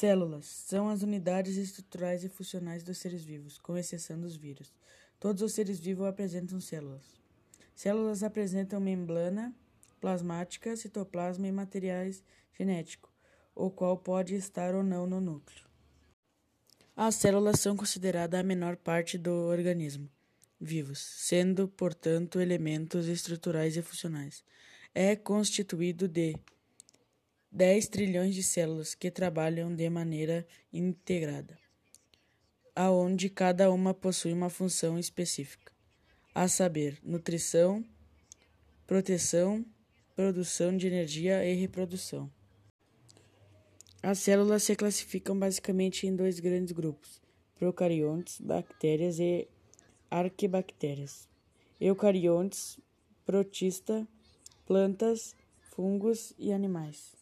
Células são as unidades estruturais e funcionais dos seres vivos, com exceção dos vírus. Todos os seres vivos apresentam células. Células apresentam membrana plasmática, citoplasma e materiais genético, o qual pode estar ou não no núcleo. As células são consideradas a menor parte do organismo vivos, sendo, portanto, elementos estruturais e funcionais. É constituído de 10 trilhões de células que trabalham de maneira integrada, aonde cada uma possui uma função específica, a saber, nutrição, proteção, produção de energia e reprodução. As células se classificam basicamente em dois grandes grupos: procariontes, bactérias e arquibactérias, eucariontes, protista, plantas, fungos e animais.